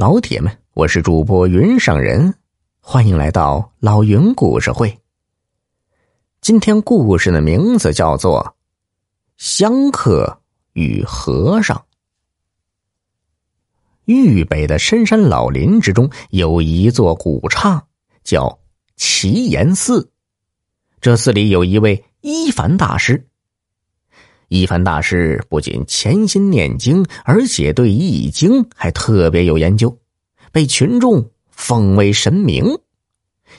老铁们，我是主播云上人，欢迎来到老云故事会。今天故事的名字叫做《香客与和尚》。豫北的深山老林之中有一座古刹，叫奇岩寺。这寺里有一位一凡大师。一凡大师不仅潜心念经，而且对易经还特别有研究，被群众奉为神明。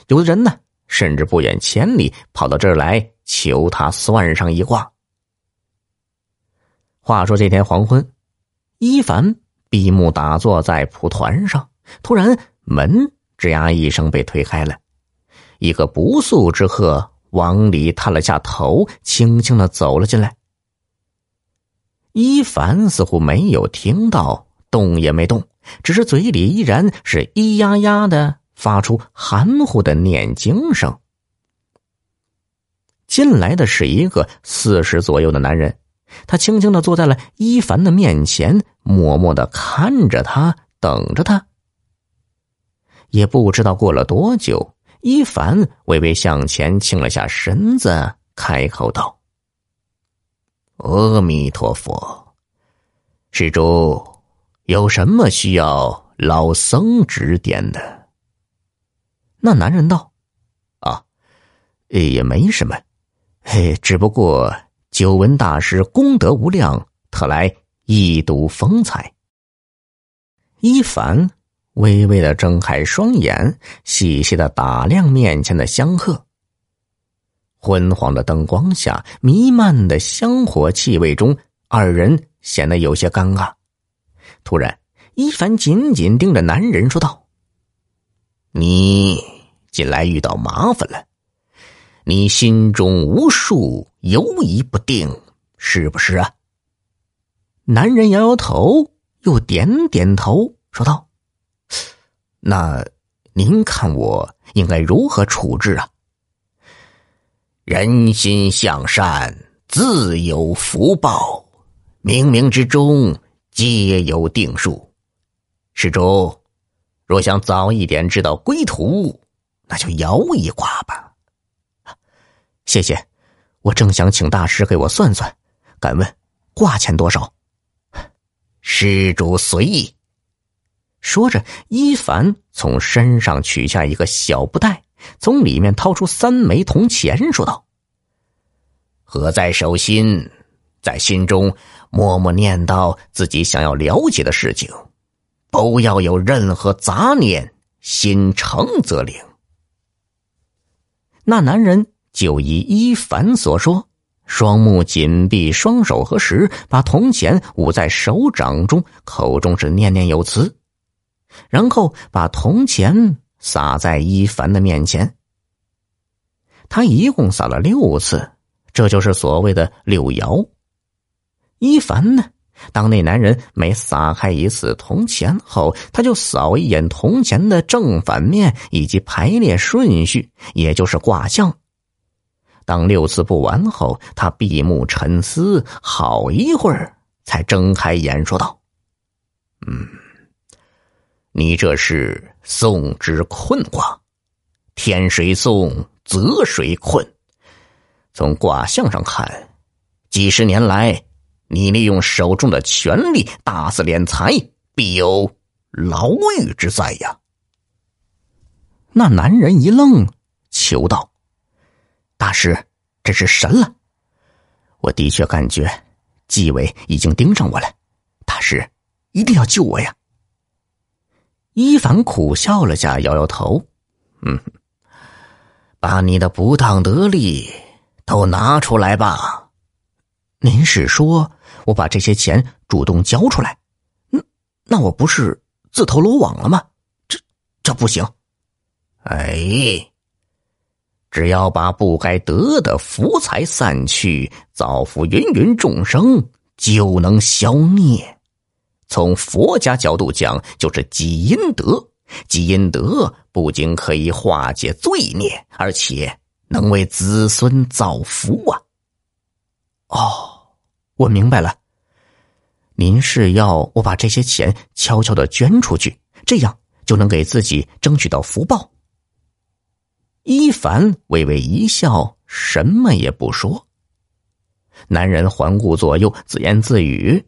有的人呢，甚至不远千里跑到这儿来求他算上一卦。话说这天黄昏，一凡闭目打坐在蒲团上，突然门吱呀一声被推开了，一个不速之客往里探了下头，轻轻的走了进来。伊凡似乎没有听到，动也没动，只是嘴里依然是咿呀呀的发出含糊的念经声。进来的是一个四十左右的男人，他轻轻的坐在了伊凡的面前，默默的看着他，等着他。也不知道过了多久，伊凡微微向前倾了下身子，开口道。阿弥陀佛，施主，有什么需要老僧指点的？那男人道：“啊，也没什么，嘿，只不过久闻大师功德无量，特来一睹风采。”一凡微微的睁开双眼，细细的打量面前的香客。昏黄的灯光下，弥漫的香火气味中，二人显得有些尴尬。突然，一凡紧紧盯着男人说道：“你近来遇到麻烦了，你心中无数，犹疑不定，是不是啊？”男人摇摇头，又点点头，说道：“那您看我应该如何处置啊？”人心向善，自有福报，冥冥之中皆有定数。施主，若想早一点知道归途，那就摇一卦吧。谢谢，我正想请大师给我算算。敢问卦钱多少？施主随意。说着，伊凡从身上取下一个小布袋。从里面掏出三枚铜钱，说道：“合在手心，在心中默默念叨自己想要了解的事情，不要有任何杂念，心诚则灵。”那男人就依一凡所说，双目紧闭，双手合十，把铜钱捂在手掌中，口中是念念有词，然后把铜钱。撒在伊凡的面前，他一共撒了六次，这就是所谓的六爻。伊凡呢，当那男人每撒开一次铜钱后，他就扫一眼铜钱的正反面以及排列顺序，也就是卦象。当六次不完后，他闭目沉思好一会儿，才睁开眼说道：“嗯。”你这是送之困卦，天水送，泽水困。从卦象上看，几十年来，你利用手中的权力大肆敛财，必有牢狱之灾呀。那男人一愣，求道：“大师，真是神了！我的确感觉纪委已经盯上我了，大师一定要救我呀！”伊凡苦笑了下，摇摇头：“嗯，把你的不当得利都拿出来吧。您是说我把这些钱主动交出来？那那我不是自投罗网了吗？这这不行。哎，只要把不该得的福财散去，造福芸芸众生，就能消孽。”从佛家角度讲，就是积阴德。积阴德不仅可以化解罪孽，而且能为子孙造福啊！哦，我明白了。您是要我把这些钱悄悄的捐出去，这样就能给自己争取到福报。一凡微微一笑，什么也不说。男人环顾左右，自言自语：“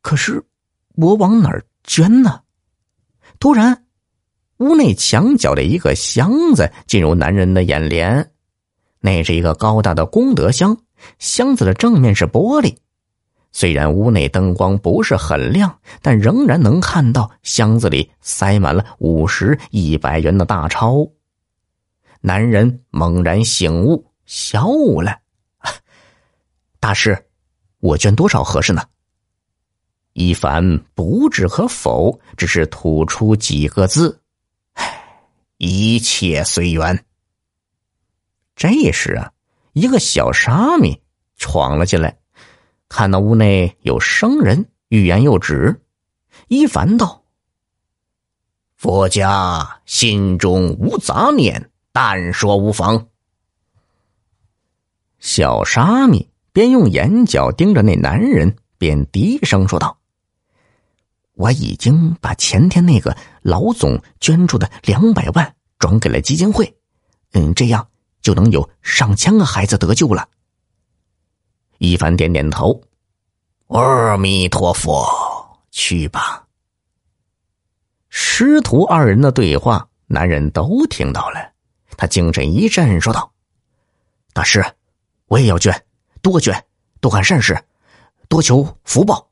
可是我往哪儿捐呢？”突然，屋内墙角的一个箱子进入男人的眼帘。那是一个高大的功德箱，箱子的正面是玻璃。虽然屋内灯光不是很亮，但仍然能看到箱子里塞满了五十、一百元的大钞。男人猛然醒悟，笑了：“ 大师，我捐多少合适呢？”一凡不置可否，只是吐出几个字：“唉一切随缘。”这时啊，一个小沙弥闯了进来，看到屋内有生人，欲言又止。一凡道：“佛家心中无杂念，但说无妨。”小沙弥边用眼角盯着那男人，边低声说道：“我已经把前天那个老总捐助的两百万转给了基金会，嗯，这样。”就能有上千个孩子得救了。一凡点点头，阿弥陀佛，去吧。师徒二人的对话，男人都听到了。他精神一振，说道：“大师，我也要捐，多捐，多干善事，多求福报。”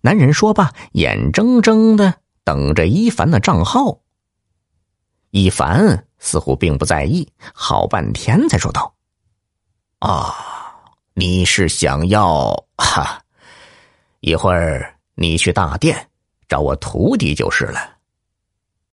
男人说罢，眼睁睁的等着一凡的账号。一凡。似乎并不在意，好半天才说道：“啊，你是想要哈？一会儿你去大殿找我徒弟就是了。”